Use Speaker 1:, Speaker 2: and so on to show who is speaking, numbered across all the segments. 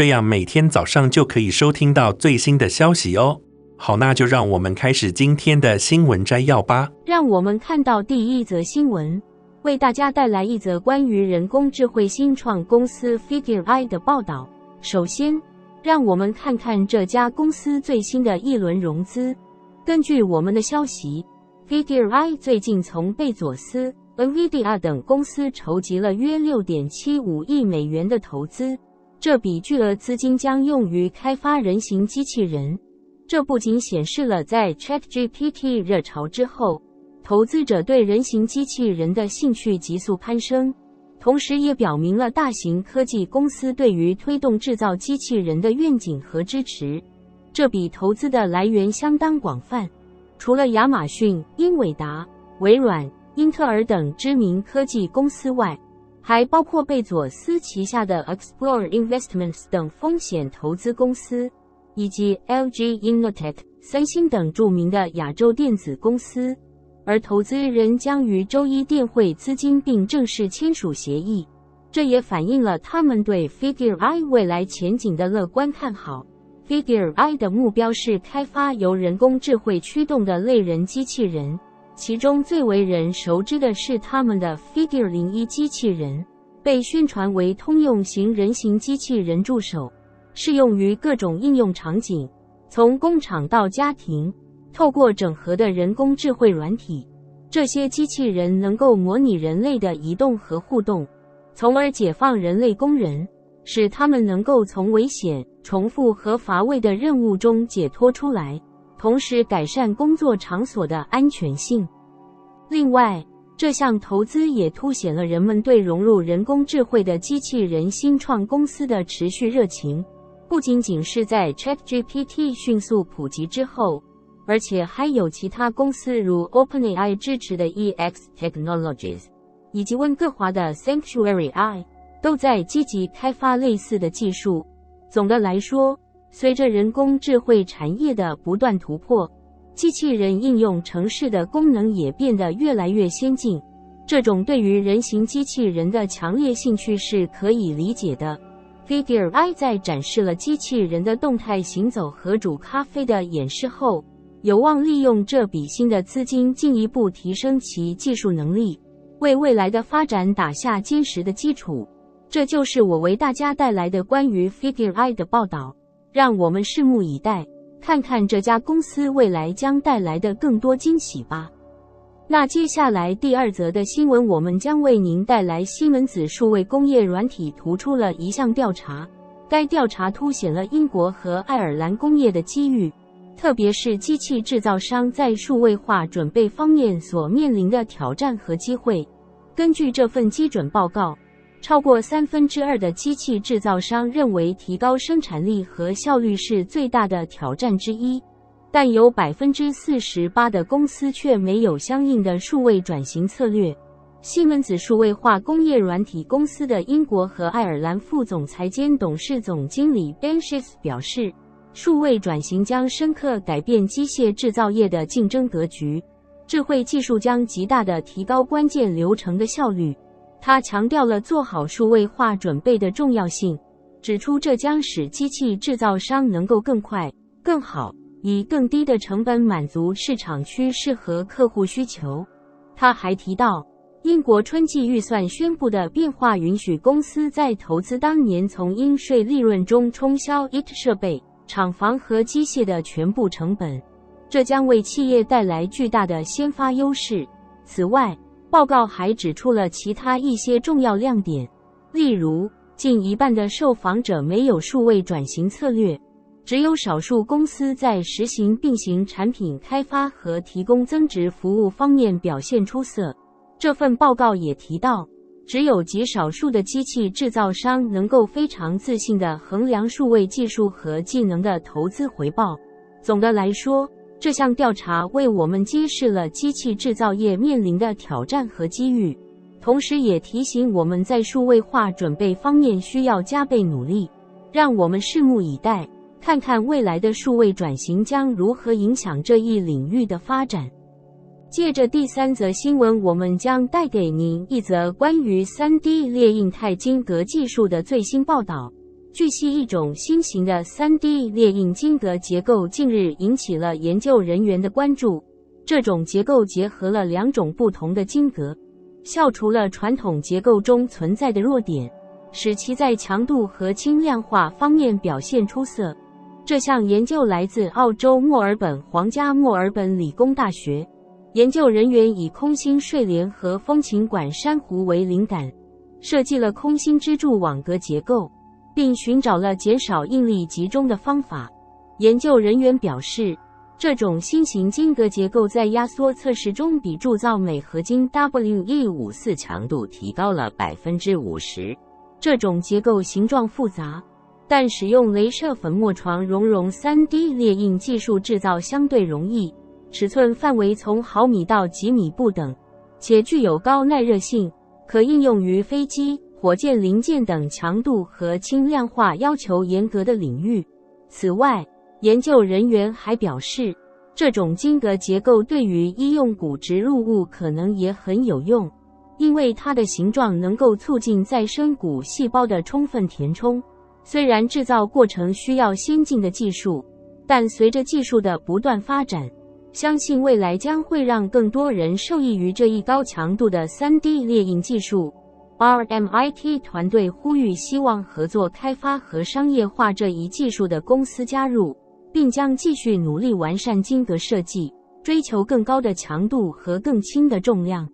Speaker 1: 这样每天早上就可以收听到最新的消息哦。好，那就让我们开始今天的新闻摘要吧。
Speaker 2: 让我们看到第一则新闻，为大家带来一则关于人工智慧新创公司 Figure I 的报道。首先，让我们看看这家公司最新的一轮融资。根据我们的消息，Figure I 最近从贝佐斯、NVIDIA 等公司筹集了约六点七五亿美元的投资。这笔巨额资金将用于开发人形机器人。这不仅显示了在 ChatGPT 热潮之后，投资者对人形机器人的兴趣急速攀升，同时也表明了大型科技公司对于推动制造机器人的愿景和支持。这笔投资的来源相当广泛，除了亚马逊、英伟达、微软、英特尔等知名科技公司外，还包括贝佐斯旗下的 Explore Investments 等风险投资公司，以及 LG Innotek、三星等著名的亚洲电子公司。而投资人将于周一电汇资金并正式签署协议，这也反映了他们对 Figure I 未来前景的乐观看好。Figure I 的目标是开发由人工智慧驱动的类人机器人。其中最为人熟知的是他们的 Figure 零一机器人，被宣传为通用型人形机器人助手，适用于各种应用场景，从工厂到家庭。透过整合的人工智慧软体，这些机器人能够模拟人类的移动和互动，从而解放人类工人，使他们能够从危险、重复和乏味的任务中解脱出来。同时改善工作场所的安全性。另外，这项投资也凸显了人们对融入人工智慧的机器人新创公司的持续热情。不仅仅是在 ChatGPT 迅速普及之后，而且还有其他公司如 OpenAI 支持的 EX Technologies，以及温哥华的 Sanctuary i 都在积极开发类似的技术。总的来说，随着人工智慧产业的不断突破，机器人应用城市的功能也变得越来越先进。这种对于人形机器人的强烈兴趣是可以理解的。Figure I 在展示了机器人的动态行走和煮咖啡的演示后，有望利用这笔新的资金进一步提升其技术能力，为未来的发展打下坚实的基础。这就是我为大家带来的关于 Figure I 的报道。让我们拭目以待，看看这家公司未来将带来的更多惊喜吧。那接下来第二则的新闻，我们将为您带来西门子数位工业软体突出了一项调查。该调查凸显了英国和爱尔兰工业的机遇，特别是机器制造商在数位化准备方面所面临的挑战和机会。根据这份基准报告。超过三分之二的机器制造商认为提高生产力和效率是最大的挑战之一，但有百分之四十八的公司却没有相应的数位转型策略。西门子数位化工业软体公司的英国和爱尔兰副总裁兼董事总经理 Ben Schiff 表示，数位转型将深刻改变机械制造业的竞争格局，智慧技术将极大地提高关键流程的效率。他强调了做好数位化准备的重要性，指出这将使机器制造商能够更快、更好，以更低的成本满足市场趋势和客户需求。他还提到，英国春季预算宣布的变化允许公司在投资当年从应税利润中冲销 IT 设备、厂房和机械的全部成本，这将为企业带来巨大的先发优势。此外，报告还指出了其他一些重要亮点，例如，近一半的受访者没有数位转型策略，只有少数公司在实行并行产品开发和提供增值服务方面表现出色。这份报告也提到，只有极少数的机器制造商能够非常自信地衡量数位技术和技能的投资回报。总的来说，这项调查为我们揭示了机器制造业面临的挑战和机遇，同时也提醒我们在数位化准备方面需要加倍努力。让我们拭目以待，看看未来的数位转型将如何影响这一领域的发展。借着第三则新闻，我们将带给您一则关于 3D 列印钛晶格技术的最新报道。据悉，一种新型的 3D 列印晶格结构近日引起了研究人员的关注。这种结构结合了两种不同的晶格，消除了传统结构中存在的弱点，使其在强度和轻量化方面表现出色。这项研究来自澳洲墨尔本皇家墨尔本理工大学，研究人员以空心睡莲和风琴管珊瑚为灵感，设计了空心支柱网格结构。并寻找了减少应力集中的方法。研究人员表示，这种新型晶格结构在压缩测试中比铸造镁合金 WE54 强度提高了百分之五十。这种结构形状复杂，但使用镭射粉末床熔融 3D 列印技术制造相对容易，尺寸范围从毫米到几米不等，且具有高耐热性，可应用于飞机。火箭零件等强度和轻量化要求严格的领域。此外，研究人员还表示，这种晶格结构对于医用骨植入物可能也很有用，因为它的形状能够促进再生骨细胞的充分填充。虽然制造过程需要先进的技术，但随着技术的不断发展，相信未来将会让更多人受益于这一高强度的 3D 列印技术。RMIT 团队呼吁希望合作开发和商业化这一技术的公司加入，并将继续努力完善晶格设计，追求更高的强度和更轻的重量。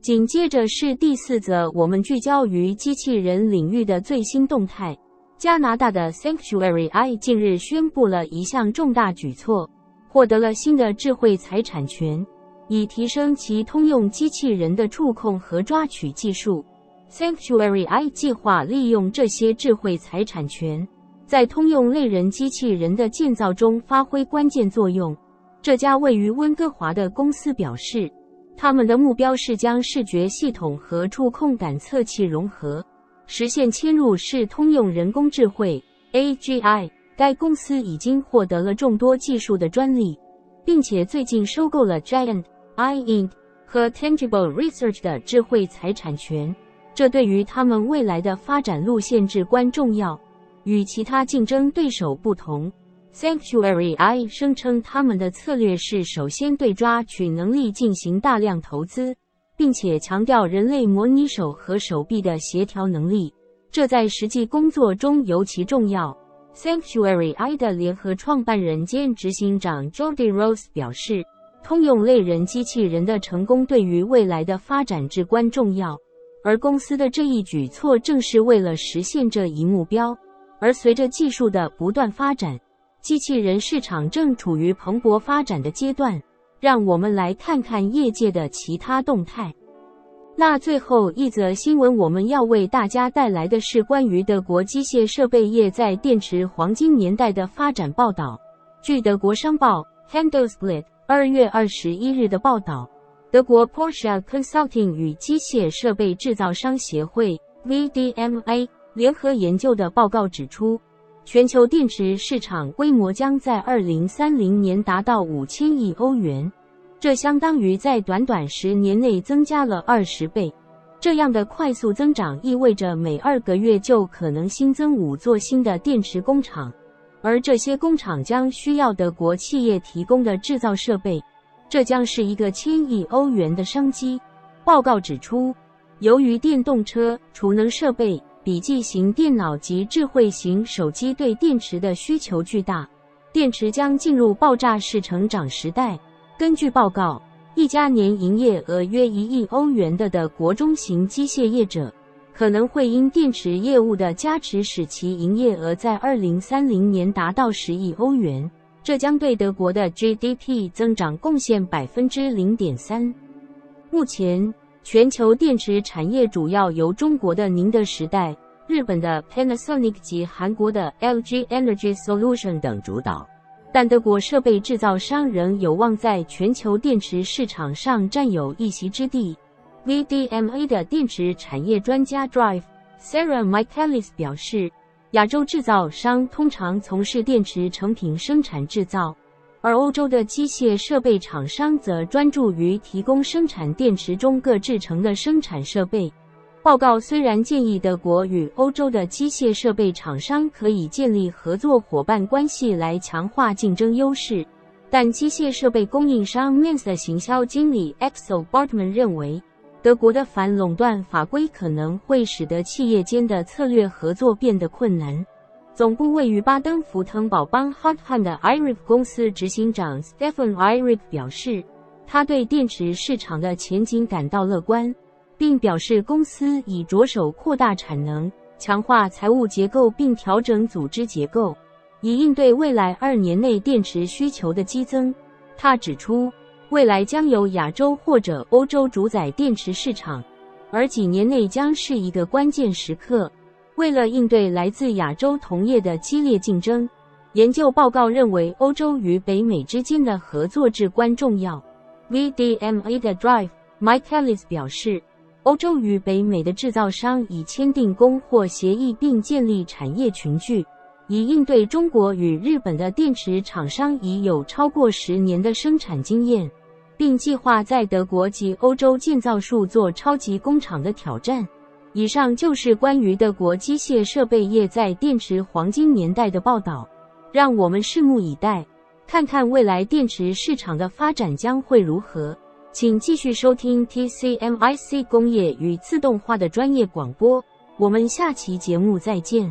Speaker 2: 紧接着是第四则，我们聚焦于机器人领域的最新动态。加拿大的 Sanctuary I 近日宣布了一项重大举措，获得了新的智慧财产权，以提升其通用机器人的触控和抓取技术。Sanctuary I 计划利用这些智慧财产权，在通用类人机器人的建造中发挥关键作用。这家位于温哥华的公司表示，他们的目标是将视觉系统和触控感测器融合，实现嵌入式通用人工智慧 AGI。该公司已经获得了众多技术的专利，并且最近收购了 Giant AI Inc. 和 Tangible Research 的智慧财产权。这对于他们未来的发展路线至关重要。与其他竞争对手不同，Sanctuary I 声称他们的策略是首先对抓取能力进行大量投资，并且强调人类模拟手和手臂的协调能力，这在实际工作中尤其重要。Sanctuary I 的联合创办人兼执行长 Jordi Rose 表示，通用类人机器人的成功对于未来的发展至关重要。而公司的这一举措正是为了实现这一目标。而随着技术的不断发展，机器人市场正处于蓬勃发展的阶段。让我们来看看业界的其他动态。那最后一则新闻，我们要为大家带来的是关于德国机械设备业在电池黄金年代的发展报道。据德国商报 Handelsblatt 二月二十一日的报道。德国 Porsche Consulting 与机械设备制造商协会 VDMA 联合研究的报告指出，全球电池市场规模将在二零三零年达到五千亿欧元，这相当于在短短十年内增加了二十倍。这样的快速增长意味着每二个月就可能新增五座新的电池工厂，而这些工厂将需要德国企业提供的制造设备。这将是一个千亿欧元的商机。报告指出，由于电动车、储能设备、笔记型电脑及智慧型手机对电池的需求巨大，电池将进入爆炸式成长时代。根据报告，一家年营业额约一亿欧元的的国中型机械业者，可能会因电池业务的加持，使其营业额在二零三零年达到十亿欧元。这将对德国的 GDP 增长贡献百分之零点三。目前，全球电池产业主要由中国的宁德时代、日本的 Panasonic 及韩国的 LG Energy Solution 等主导。但德国设备制造商仍有望在全球电池市场上占有一席之地。VDMA 的电池产业专家 Drive Sarah Michaelis 表示，亚洲制造商通常从事电池成品生产制造，而欧洲的机械设备厂商则专注于提供生产电池中各制成的生产设备。报告虽然建议德国与欧洲的机械设备厂商可以建立合作伙伴关系来强化竞争优势，但机械设备供应商 Mans 的行销经理 Axel Bartman 认为，德国的反垄断法规可能会使得企业间的策略合作变得困难。总部位于巴登符腾堡邦 Hartheim 的 i r i p 公司执行长 Stefan i r i p 表示，他对电池市场的前景感到乐观。并表示，公司已着手扩大产能、强化财务结构，并调整组织结构，以应对未来二年内电池需求的激增。他指出，未来将由亚洲或者欧洲主宰电池市场，而几年内将是一个关键时刻。为了应对来自亚洲同业的激烈竞争，研究报告认为，欧洲与北美之间的合作至关重要。VDMA 的 Drive Michaelis 表示。欧洲与北美的制造商已签订供货协议，并建立产业群聚，以应对中国与日本的电池厂商已有超过十年的生产经验，并计划在德国及欧洲建造数座超级工厂的挑战。以上就是关于德国机械设备业在电池黄金年代的报道，让我们拭目以待，看看未来电池市场的发展将会如何。请继续收听 TCMIC 工业与自动化的专业广播，我们下期节目再见。